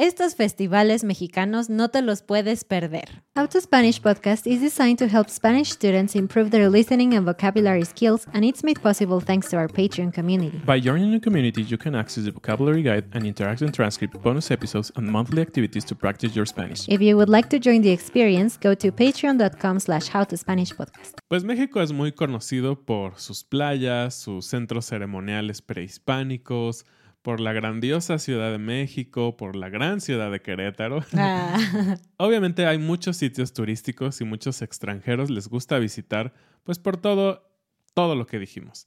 Estos festivales mexicanos no te los puedes perder. How to Spanish podcast is designed to help Spanish students improve their listening and vocabulary skills, and it's made possible thanks to our Patreon community. By joining the community, you can access the vocabulary guide and interactive transcript, bonus episodes, and monthly activities to practice your Spanish. If you would like to join the experience, go to patreon.com slash howtospanishpodcast. Pues México es muy conocido por sus playas, sus centros ceremoniales prehispánicos, por la grandiosa Ciudad de México, por la gran ciudad de Querétaro. Ah. Obviamente hay muchos sitios turísticos y muchos extranjeros les gusta visitar, pues por todo, todo lo que dijimos.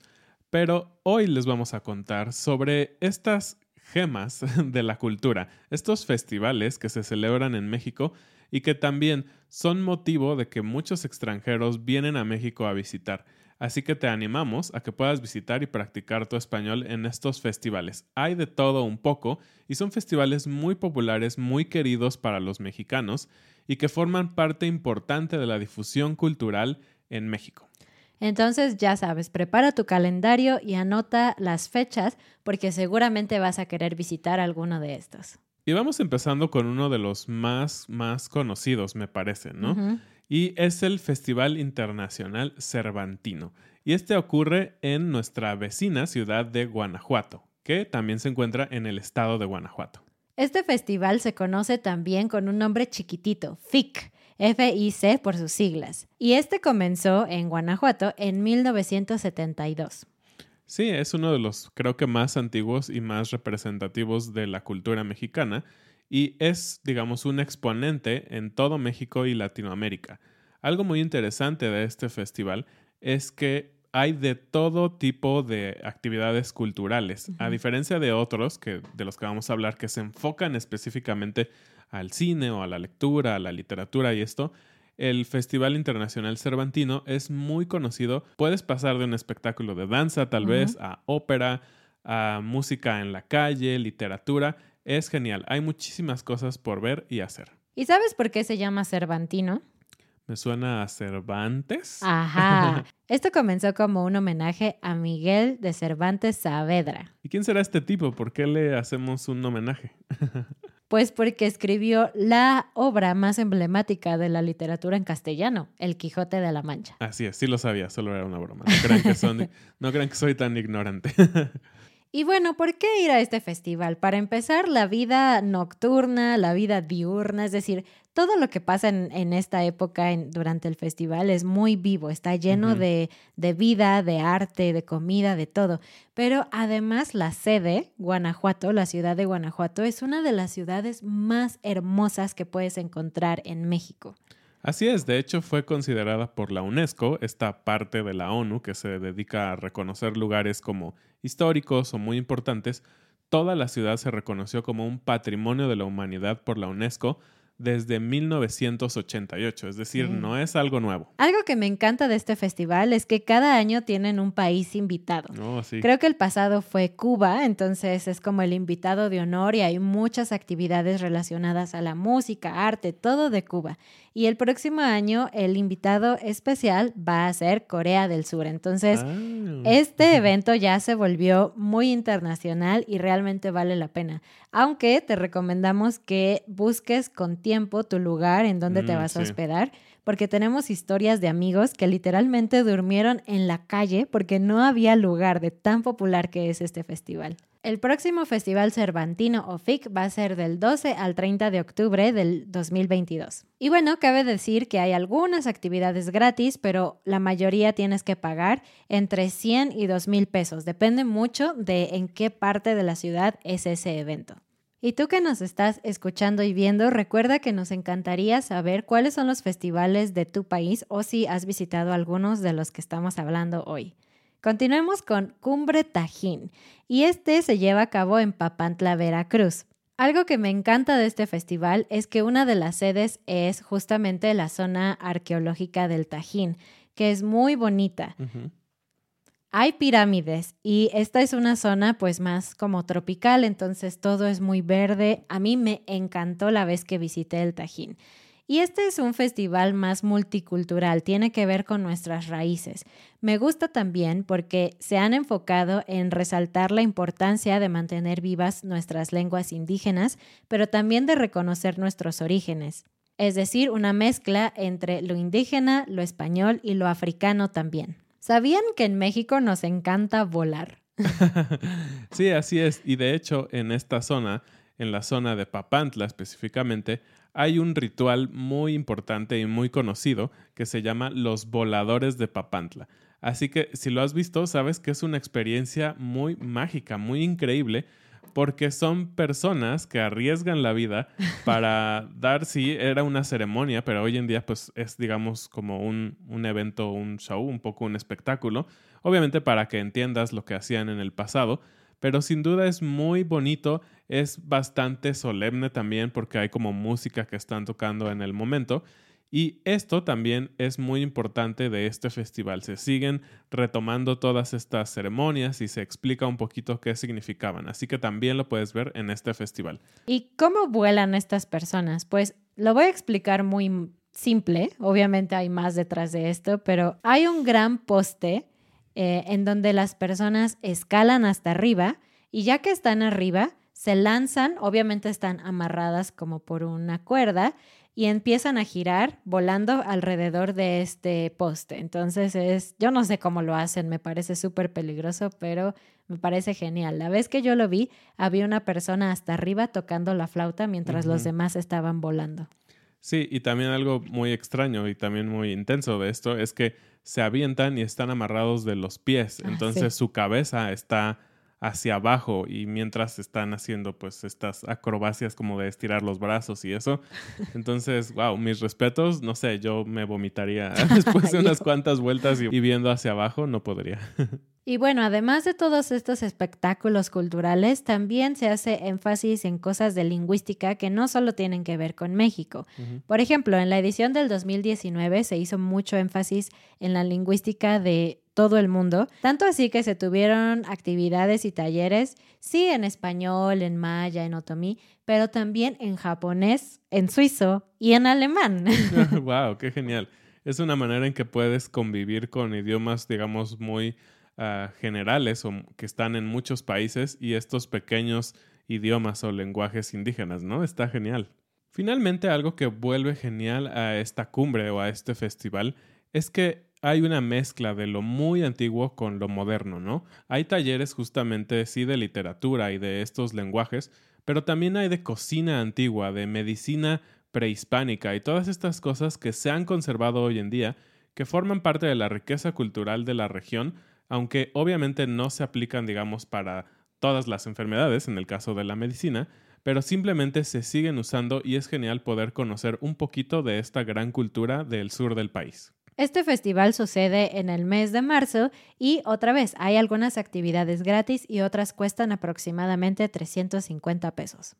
Pero hoy les vamos a contar sobre estas gemas de la cultura, estos festivales que se celebran en México y que también son motivo de que muchos extranjeros vienen a México a visitar. Así que te animamos a que puedas visitar y practicar tu español en estos festivales. Hay de todo un poco y son festivales muy populares, muy queridos para los mexicanos y que forman parte importante de la difusión cultural en México. Entonces ya sabes, prepara tu calendario y anota las fechas porque seguramente vas a querer visitar alguno de estos. Y vamos empezando con uno de los más, más conocidos, me parece, ¿no? Y es el Festival Internacional Cervantino. Y este ocurre en nuestra vecina ciudad de Guanajuato, que también se encuentra en el estado de Guanajuato. Este festival se conoce también con un nombre chiquitito, FIC, F-I-C por sus siglas, y este comenzó en Guanajuato en 1972. Sí, es uno de los creo que más antiguos y más representativos de la cultura mexicana y es, digamos, un exponente en todo México y Latinoamérica. Algo muy interesante de este festival es que hay de todo tipo de actividades culturales, a diferencia de otros que de los que vamos a hablar que se enfocan específicamente al cine o a la lectura, a la literatura y esto. El Festival Internacional Cervantino es muy conocido. Puedes pasar de un espectáculo de danza, tal vez, a ópera, a música en la calle, literatura es genial. Hay muchísimas cosas por ver y hacer. ¿Y sabes por qué se llama Cervantino? Me suena a Cervantes. Ajá. Esto comenzó como un homenaje a Miguel de Cervantes Saavedra. ¿Y quién será este tipo? ¿Por qué le hacemos un homenaje? Pues porque escribió la obra más emblemática de la literatura en castellano, El Quijote de la Mancha. Así es, sí lo sabía, solo era una broma. No crean que, no crean que soy tan ignorante. Y bueno, ¿por qué ir a este festival? Para empezar, la vida nocturna, la vida diurna, es decir, todo lo que pasa en, esta época durante el festival es muy vivo, está lleno de, de, vida, de arte, de comida, de todo. Pero además la sede, Guanajuato, la ciudad de Guanajuato, es una de las ciudades más hermosas que puedes encontrar en México. Así es, de hecho fue considerada por la UNESCO, esta parte de la ONU que se dedica a reconocer lugares como históricos o muy importantes, toda la ciudad se reconoció como un patrimonio de la humanidad por la UNESCO desde 1988, es decir, no es algo nuevo. Algo que me encanta de este festival es que cada año tienen un país invitado. Oh, sí. Creo que el pasado fue Cuba, entonces es como el invitado de honor y hay muchas actividades relacionadas a la música, arte, todo de Cuba. Y el próximo año el invitado especial va a ser Corea del Sur. Entonces, Ah. este evento ya se volvió muy internacional y realmente vale la pena. Aunque te recomendamos que busques con tiempo tu lugar en donde te Mm, vas a hospedar, porque tenemos historias de amigos que literalmente durmieron en la calle porque no había lugar de tan popular que es este festival. El próximo Festival Cervantino o FIC va a ser del 12 al 30 de octubre del 2022. Y bueno, cabe decir que hay algunas actividades gratis, pero la mayoría tienes que pagar entre 100 y 2 mil pesos. Depende mucho de en qué parte de la ciudad es ese evento. Y tú que nos estás escuchando y viendo, recuerda que nos encantaría saber cuáles son los festivales de tu país o si has visitado algunos de los que estamos hablando hoy. Continuemos con Cumbre Tajín y este se lleva a cabo en Papantla, Veracruz. Algo que me encanta de este festival es que una de las sedes es justamente la zona arqueológica del Tajín, que es muy bonita. Hay pirámides y esta es una zona pues más como tropical, entonces todo es muy verde. A mí me encantó la vez que visité el Tajín. Y este es un festival más multicultural, tiene que ver con nuestras raíces. Me gusta también porque se han enfocado en resaltar la importancia de mantener vivas nuestras lenguas indígenas, pero también de reconocer nuestros orígenes. Es decir, una mezcla entre lo indígena, lo español y lo africano también. ¿Sabían que en México nos encanta volar? sí, así es. Y de hecho, en esta zona, en la zona de Papantla específicamente, hay un ritual muy importante y muy conocido que se llama los voladores de Papantla. Así que si lo has visto, sabes que es una experiencia muy mágica, muy increíble, porque son personas que arriesgan la vida para dar, sí, era una ceremonia, pero hoy en día pues es digamos como un, un evento, un show, un poco un espectáculo, obviamente para que entiendas lo que hacían en el pasado, pero sin duda es muy bonito, es bastante solemne también porque hay como música que están tocando en el momento. Y esto también es muy importante de este festival. Se siguen retomando todas estas ceremonias y se explica un poquito qué significaban. Así que también lo puedes ver en este festival. ¿Y cómo vuelan estas personas? Pues lo voy a explicar muy simple. Obviamente hay más detrás de esto, pero hay un gran poste eh, en donde las personas escalan hasta arriba y ya que están arriba, se lanzan, obviamente están amarradas como por una cuerda y empiezan a girar volando alrededor de este poste. Entonces es, yo no sé cómo lo hacen, me parece súper peligroso, pero me parece genial. La vez que yo lo vi, había una persona hasta arriba tocando la flauta mientras los demás estaban volando. Sí, y también algo muy extraño y también muy intenso de esto es que se avientan y están amarrados de los pies. Ah, Entonces sí. su cabeza está hacia abajo y mientras están haciendo pues estas acrobacias como de estirar los brazos y eso. Entonces, wow, mis respetos, no sé, yo me vomitaría después de unas cuantas vueltas y, y viendo hacia abajo, no podría. Y bueno, además de todos estos espectáculos culturales, también se hace énfasis en cosas de lingüística que no solo tienen que ver con México. Por ejemplo, en la edición del 2019 se hizo mucho énfasis en la lingüística de todo el mundo, tanto así que se tuvieron actividades y talleres, sí en español, en maya, en otomí, pero también en japonés, en suizo y en alemán. wow, qué genial. Es una manera en que puedes convivir con idiomas, digamos, muy ah, generales o que están en muchos países y estos pequeños idiomas o lenguajes indígenas, ¿no? Está genial. Finalmente, algo que vuelve genial a esta cumbre o a este festival es que hay una mezcla de lo muy antiguo con lo moderno, ¿no? Hay talleres justamente, sí, de literatura y de estos lenguajes, pero también hay de cocina antigua, de medicina prehispánica y todas estas cosas que se han conservado hoy en día, que forman parte de la riqueza cultural de la región, aunque obviamente no se aplican, digamos, para todas las enfermedades, en el caso de la medicina, pero simplemente se siguen usando y es genial poder conocer un poquito de esta gran cultura del sur del país. Este festival sucede en el mes de marzo y otra vez hay algunas actividades gratis y otras cuestan aproximadamente 350 pesos.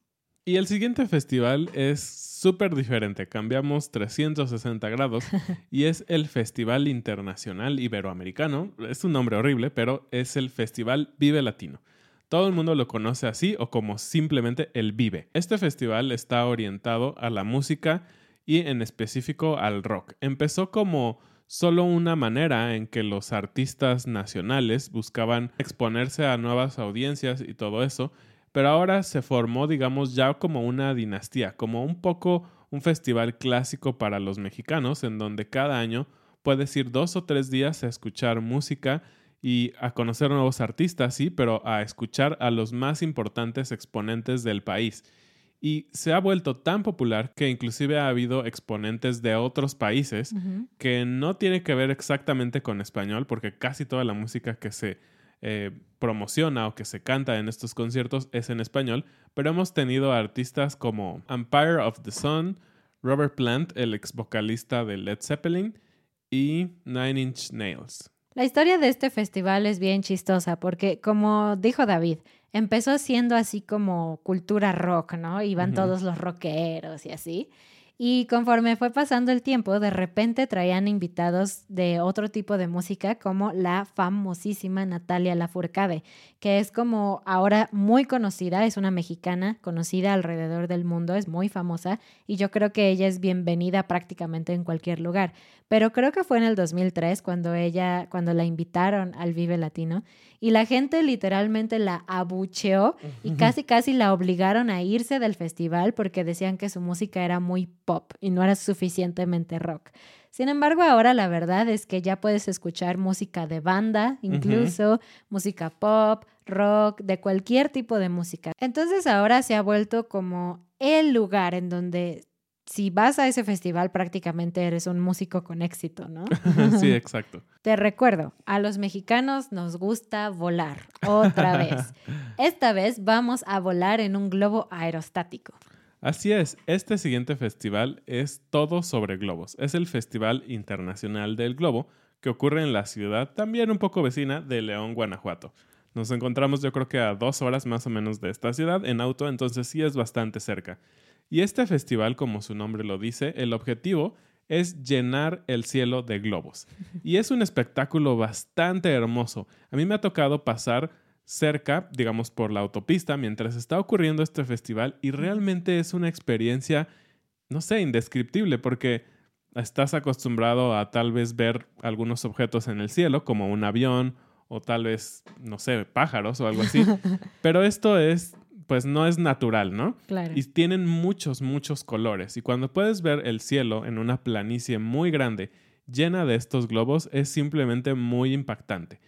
Y el siguiente festival es súper diferente, cambiamos 360 grados y es el Festival Internacional Iberoamericano. Es un nombre horrible, pero es el Festival Vive Latino. Todo el mundo lo conoce así o como simplemente el Vive. Este festival está orientado a la música y en específico al rock. Empezó como solo una manera en que los artistas nacionales buscaban exponerse a nuevas audiencias y todo eso, pero ahora se formó, digamos, ya como una dinastía, como un poco un festival clásico para los mexicanos, en donde cada año puedes ir dos o tres días a escuchar música y a conocer nuevos artistas, sí, pero a escuchar a los más importantes exponentes del país. Y se ha vuelto tan popular que inclusive ha habido exponentes de otros países que no tiene que ver exactamente con español, porque casi toda la música que se eh, promociona o que se canta en estos conciertos es en español, pero hemos tenido artistas como Empire of the Sun, Robert Plant, el ex vocalista de Led Zeppelin, y Nine Inch Nails. La historia de este festival es bien chistosa porque, como dijo David, empezó siendo así como cultura rock, ¿no? Iban todos los rockeros y así. Y conforme fue pasando el tiempo, de repente traían invitados de otro tipo de música, como la famosísima Natalia Lafourcade, que es como ahora muy conocida, es una mexicana conocida alrededor del mundo, es muy famosa y yo creo que ella es bienvenida prácticamente en cualquier lugar. Pero creo que fue en el 2003 cuando ella, cuando la invitaron al Vive Latino y la gente literalmente la abucheó y casi casi la obligaron a irse del festival porque decían que su música era muy pop y no era suficientemente rock. Sin embargo, ahora la verdad es que ya puedes escuchar música de banda, incluso música pop, rock, de cualquier tipo de música. Entonces ahora se ha vuelto como el lugar en donde si vas a ese festival prácticamente eres un músico con éxito, ¿no? sí, exacto. Te recuerdo, a los mexicanos nos gusta volar otra vez. Esta vez vamos a volar en un globo aerostático. Así es, este siguiente festival es todo sobre globos. Es el Festival Internacional del Globo que ocurre en la ciudad, también un poco vecina de León, Guanajuato. Nos encontramos yo creo que a dos horas más o menos de esta ciudad en auto, entonces sí es bastante cerca. Y este festival, como su nombre lo dice, el objetivo es llenar el cielo de globos. Y es un espectáculo bastante hermoso. A mí me ha tocado pasar cerca, digamos, por la autopista mientras está ocurriendo este festival y realmente es una experiencia, no sé, indescriptible porque estás acostumbrado a tal vez ver algunos objetos en el cielo, como un avión o tal vez, no sé, pájaros o algo así. Pero esto es pues no es natural, ¿no? Claro. Y tienen muchos, muchos colores. Y cuando puedes ver el cielo en una planicie muy grande llena de estos globos, es simplemente muy impactante.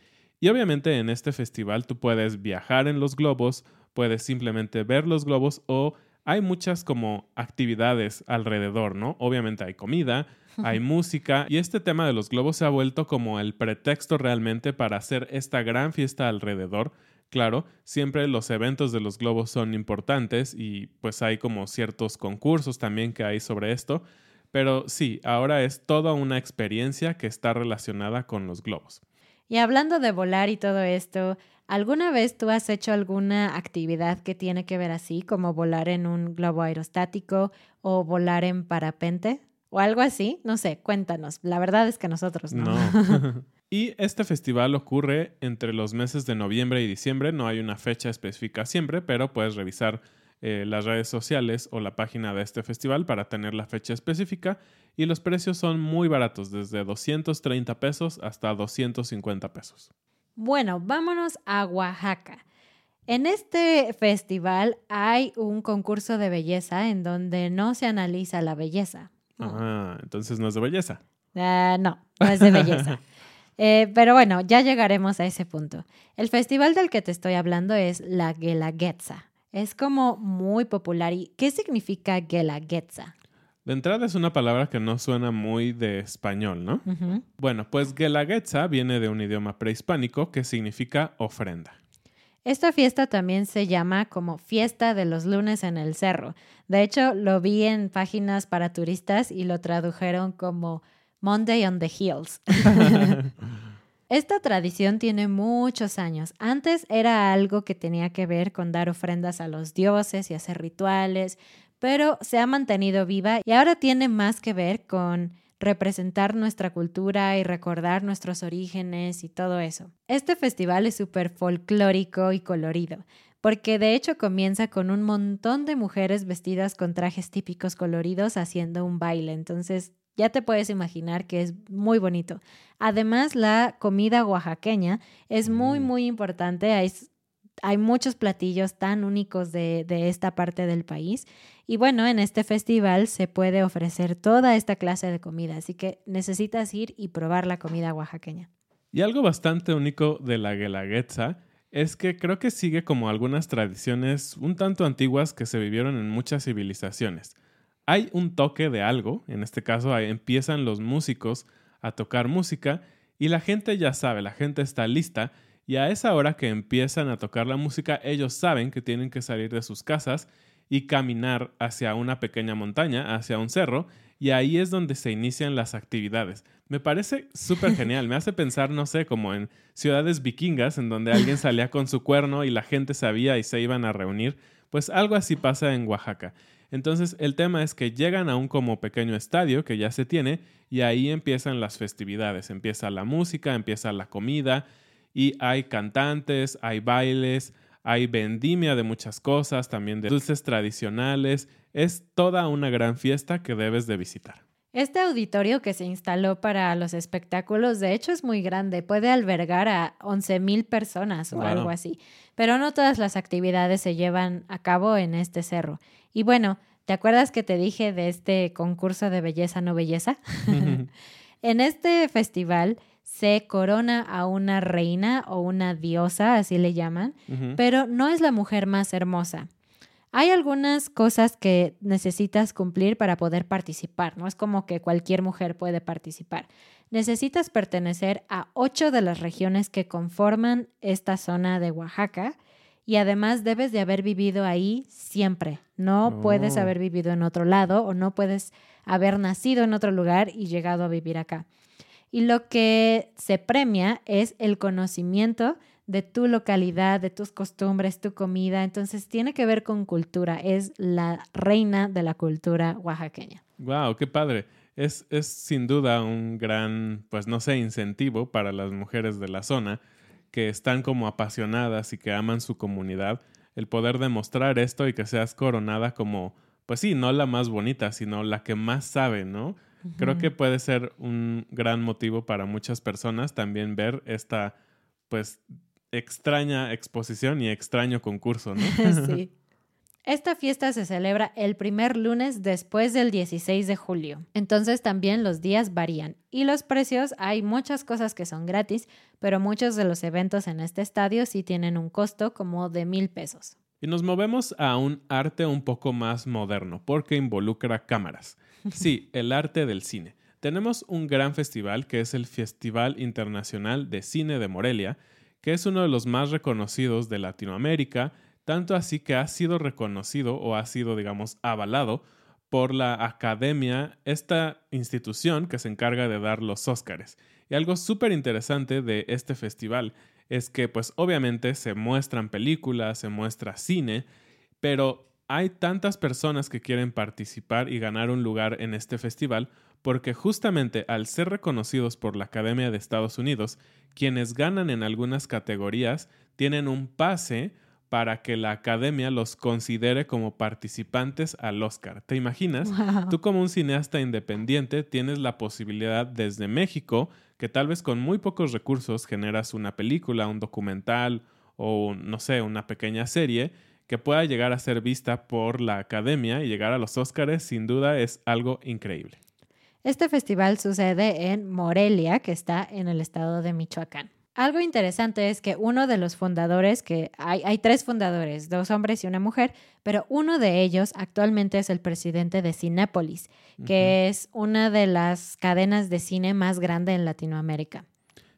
Y obviamente en este festival tú puedes viajar en los globos, puedes simplemente ver los globos o hay muchas como actividades alrededor, ¿no? Obviamente hay comida, hay música y este tema de los globos se ha vuelto como el pretexto realmente para hacer esta gran fiesta alrededor Claro, siempre los eventos de los globos son importantes y pues hay como ciertos concursos también que hay sobre esto, pero sí, ahora es toda una experiencia que está relacionada con los globos. Y hablando de volar y todo esto, ¿alguna vez tú has hecho alguna actividad que tiene que ver así, como volar en un globo aerostático o volar en parapente? ¿O algo así? No sé, cuéntanos. La verdad es que nosotros no. No. Y este festival ocurre entre los meses de noviembre y diciembre. No hay una fecha específica siempre, pero puedes revisar eh, las redes sociales o la página de este festival para tener la fecha específica. Y los precios son muy baratos, desde 230 pesos hasta 250 pesos. Bueno, vámonos a Oaxaca. En este festival hay un concurso de belleza en donde no se analiza la belleza. Ah, entonces no es de belleza. Ah, no, no es de belleza. Eh, pero bueno, ya llegaremos a ese punto. El festival del que te estoy hablando es la Guelaguetza. Es como muy popular. ¿Y qué significa Guelaguetza? De entrada es una palabra que no suena muy de español, ¿no? Bueno, pues Guelaguetza viene de un idioma prehispánico que significa ofrenda. Esta fiesta también se llama como Fiesta de los lunes en el cerro. De hecho, lo vi en páginas para turistas y lo tradujeron como Monday on the Hills. Esta tradición tiene muchos años. Antes era algo que tenía que ver con dar ofrendas a los dioses y hacer rituales, pero se ha mantenido viva y ahora tiene más que ver con representar nuestra cultura y recordar nuestros orígenes y todo eso. Este festival es súper folclórico y colorido, porque de hecho comienza con un montón de mujeres vestidas con trajes típicos coloridos haciendo un baile, entonces ya te puedes imaginar que es muy bonito. Además, la comida oaxaqueña es muy, mm. muy importante. Hay, hay muchos platillos tan únicos de, de, esta parte del país. Y bueno, en este festival se puede ofrecer toda esta clase de comida, así que necesitas ir y probar la comida oaxaqueña. Y algo bastante único de la Guelaguetza es que creo que sigue como algunas tradiciones un tanto antiguas que se vivieron en muchas civilizaciones. Hay un toque de algo, en este caso empiezan los músicos a tocar música y la gente ya sabe, la gente está lista y a esa hora que empiezan a tocar la música ellos saben que tienen que salir de sus casas y caminar hacia una pequeña montaña, hacia un cerro, y ahí es donde se inician las actividades. Me parece súper genial, me hace pensar, no sé, como en ciudades vikingas, en donde alguien salía con su cuerno y la gente sabía y se iban a reunir, pues algo así pasa en Oaxaca. Entonces el tema es que llegan a un como pequeño estadio que ya se tiene y ahí empiezan las festividades, empieza la música, empieza la comida y hay cantantes, hay bailes, hay vendimia de muchas cosas, también de dulces tradicionales. Es toda una gran fiesta que debes de visitar. Este auditorio que se instaló para los espectáculos, de hecho, es muy grande. Puede albergar a 11.000 personas o algo así. Pero no todas las actividades se llevan a cabo en este cerro. Y bueno, ¿te acuerdas que te dije de este concurso de belleza no belleza? en este festival se corona a una reina o una diosa, así le llaman, pero no es la mujer más hermosa. Hay algunas cosas que necesitas cumplir para poder participar, no es como que cualquier mujer puede participar. Necesitas pertenecer a ocho de las regiones que conforman esta zona de Oaxaca y además debes de haber vivido ahí siempre. No puedes haber vivido en otro lado o no puedes haber nacido en otro lugar y llegado a vivir acá y lo que se premia es el conocimiento de tu localidad, de tus costumbres, tu comida. Entonces tiene que ver con cultura. Es la reina de la cultura oaxaqueña. Wow, qué padre. Es, es sin duda un gran, pues no sé, incentivo para las mujeres de la zona que están como apasionadas y que aman su comunidad, el poder demostrar esto y que seas coronada como, pues sí, no la más bonita, sino la que más sabe, ¿no? Creo que puede ser un gran motivo para muchas personas también ver esta, pues, extraña exposición y extraño concurso, ¿no? sí. Esta fiesta se celebra el primer lunes después del 16 de julio, entonces también los días varían y los precios, hay muchas cosas que son gratis, pero muchos de los eventos en este estadio sí tienen un costo como de mil pesos. Y nos movemos a un arte un poco más moderno porque involucra cámaras. Sí, el arte del cine. Tenemos un gran festival que es el Festival Internacional de Cine de Morelia, que es uno de los más reconocidos de Latinoamérica, tanto así que ha sido reconocido o ha sido, digamos, avalado por la Academia, esta institución que se encarga de dar los Óscares. Y algo súper interesante de este festival es que, pues obviamente se muestran películas, se muestra cine, pero hay tantas personas que quieren participar y ganar un lugar en este festival porque justamente al ser reconocidos por la Academia de Estados Unidos, quienes ganan en algunas categorías tienen un pase para que la academia los considere como participantes al Oscar. ¿Te imaginas? Tú como un cineasta independiente tienes la posibilidad desde México, que tal vez con muy pocos recursos generas una película, un documental o no sé, una pequeña serie, que pueda llegar a ser vista por la academia y llegar a los Óscares, sin duda es algo increíble. Este festival sucede en Morelia, que está en el estado de Michoacán. Algo interesante es que uno de los fundadores, que hay, hay, tres fundadores, dos hombres y una mujer, pero uno de ellos actualmente es el presidente de Cinépolis, que es una de las cadenas de cine más grande en Latinoamérica.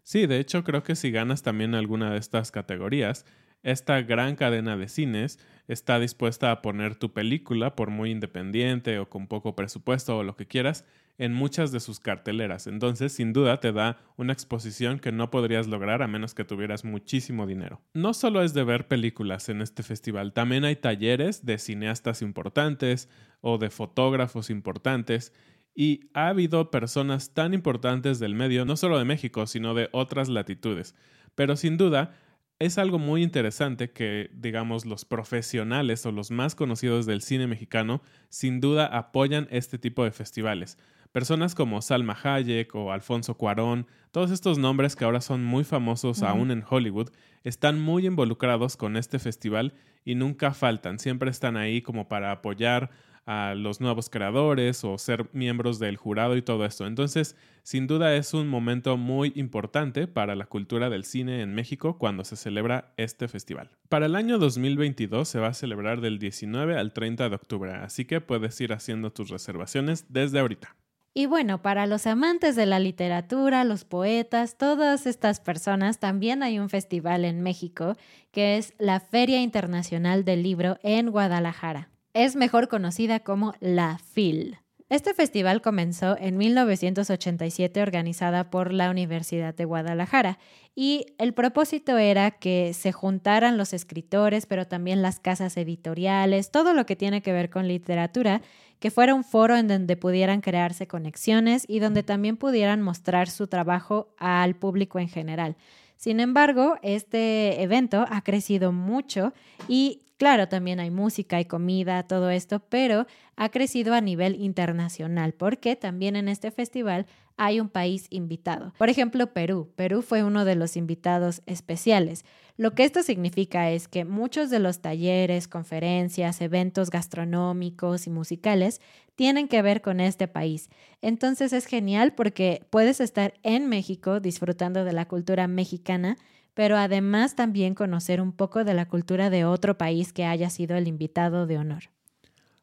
Sí, de hecho creo que si ganas también alguna de estas categorías, esta gran cadena de cines está dispuesta a poner tu película, por muy independiente o con poco presupuesto o lo que quieras, en muchas de sus carteleras. Entonces, sin duda, te da una exposición que no podrías lograr a menos que tuvieras muchísimo dinero. No solo es de ver películas en este festival, también hay talleres de cineastas importantes o de fotógrafos importantes. Y ha habido personas tan importantes del medio, no solo de México, sino de otras latitudes. Pero sin duda, es algo muy interesante que, digamos, los profesionales o los más conocidos del cine mexicano sin duda apoyan este tipo de festivales. Personas como Salma Hayek o Alfonso Cuarón, todos estos nombres que ahora son muy famosos aún en Hollywood, están muy involucrados con este festival y nunca faltan, siempre están ahí como para apoyar a los nuevos creadores o ser miembros del jurado y todo esto. Entonces, sin duda es un momento muy importante para la cultura del cine en México cuando se celebra este festival. Para el año 2022 se va a celebrar del 19 al 30 de octubre, así que puedes ir haciendo tus reservaciones desde ahorita. Y bueno, para los amantes de la literatura, los poetas, todas estas personas, también hay un festival en México que es la Feria Internacional del Libro en Guadalajara es mejor conocida como la FIL. Este festival comenzó en 1987 organizada por la Universidad de Guadalajara y el propósito era que se juntaran los escritores, pero también las casas editoriales, todo lo que tiene que ver con literatura, que fuera un foro en donde pudieran crearse conexiones y donde también pudieran mostrar su trabajo al público en general. Sin embargo, este evento ha crecido mucho y Claro, también hay música, hay comida, todo esto, pero ha crecido a nivel internacional porque también en este festival hay un país invitado. Por ejemplo, Perú. Perú fue uno de los invitados especiales. Lo que esto significa es que muchos de los talleres, conferencias, eventos gastronómicos y musicales tienen que ver con este país. Entonces es genial porque puedes estar en México disfrutando de la cultura mexicana pero además también conocer un poco de la cultura de otro país que haya sido el invitado de honor.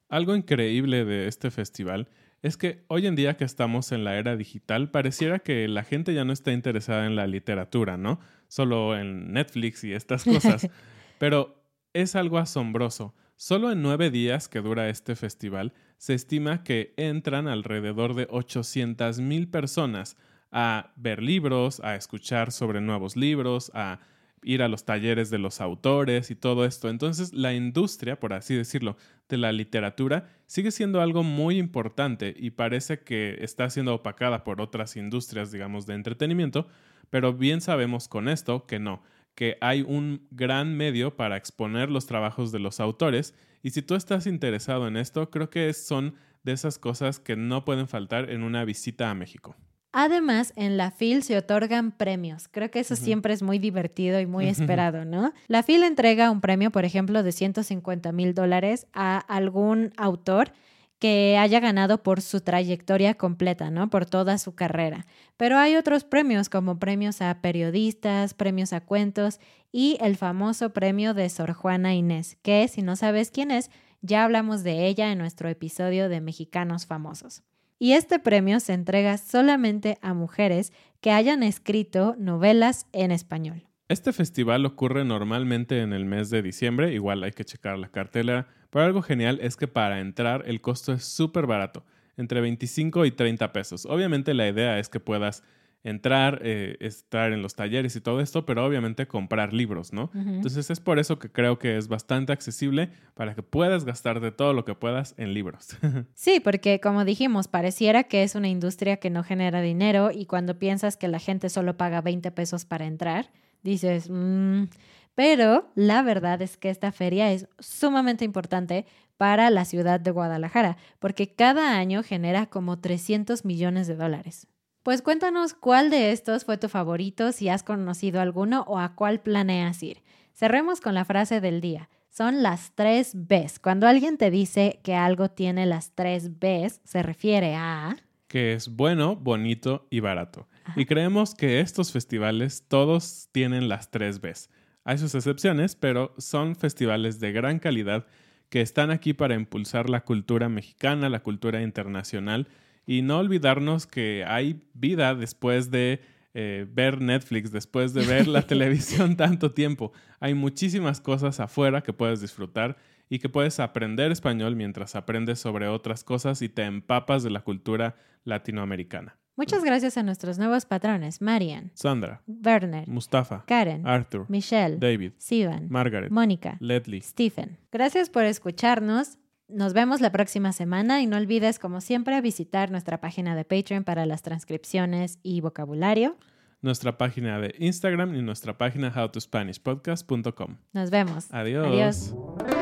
Algo increíble de este festival es que hoy en día que estamos en la era digital, pareciera que la gente ya no está interesada en la literatura, ¿no? Solo en Netflix y estas cosas. Pero es algo asombroso. Solo en nueve días que dura este festival, se estima que entran alrededor de 800 mil personas a ver libros, a escuchar sobre nuevos libros, a ir a los talleres de los autores y todo esto. Entonces, la industria, por así decirlo, de la literatura sigue siendo algo muy importante y parece que está siendo opacada por otras industrias, digamos, de entretenimiento, pero bien sabemos con esto que no, que hay un gran medio para exponer los trabajos de los autores y si tú estás interesado en esto, creo que son de esas cosas que no pueden faltar en una visita a México. Además, en la FIL se otorgan premios. Creo que eso siempre es muy divertido y muy esperado, ¿no? La FIL entrega un premio, por ejemplo, de 150 mil dólares a algún autor que haya ganado por su trayectoria completa, ¿no? Por toda su carrera. Pero hay otros premios como premios a periodistas, premios a cuentos y el famoso premio de Sor Juana Inés, que si no sabes quién es, ya hablamos de ella en nuestro episodio de Mexicanos Famosos y este premio se entrega solamente a mujeres que hayan escrito novelas en español. Este festival ocurre normalmente en el mes de diciembre, igual hay que checar la cartelera, pero algo genial es que para entrar el costo es súper barato, entre 25 y 30 pesos. Obviamente la idea es que puedas entrar, eh, estar en los talleres y todo esto, pero obviamente comprar libros, ¿no? Entonces es por eso que creo que es bastante accesible para que puedas gastar de todo lo que puedas en libros. sí, porque como dijimos, pareciera que es una industria que no genera dinero y cuando piensas que la gente solo paga 20 pesos para entrar, dices, mmm, pero la verdad es que esta feria es sumamente importante para la ciudad de Guadalajara, porque cada año genera como 300 millones de dólares. Pues cuéntanos cuál de estos fue tu favorito, si has conocido alguno o a cuál planeas ir. Cerremos con la frase del día. Son las tres Bs. Cuando alguien te dice que algo tiene las tres Bs, se refiere a... Que es bueno, bonito y barato. Y creemos que estos festivales todos tienen las tres Bs. Hay sus excepciones, pero son festivales de gran calidad que están aquí para impulsar la cultura mexicana, la cultura internacional y no olvidarnos que hay vida después de eh, ver Netflix después de ver la televisión tanto tiempo. Hay muchísimas cosas afuera que puedes disfrutar y que puedes aprender español mientras aprendes sobre otras cosas y te empapas de la cultura latinoamericana. Muchas gracias a nuestros nuevos patrones, Marian, Sandra, Werner, Mustafa, Karen, Arthur, Michelle, David, Sivan, Margaret, Mónica, Ledley. Stephen. Gracias por escucharnos. Nos vemos la próxima semana y no olvides, como siempre, visitar nuestra página de Patreon para las transcripciones y vocabulario. nuestra página de Instagram y nuestra página howtospanishpodcast.com. Nos vemos. Adiós. Adiós.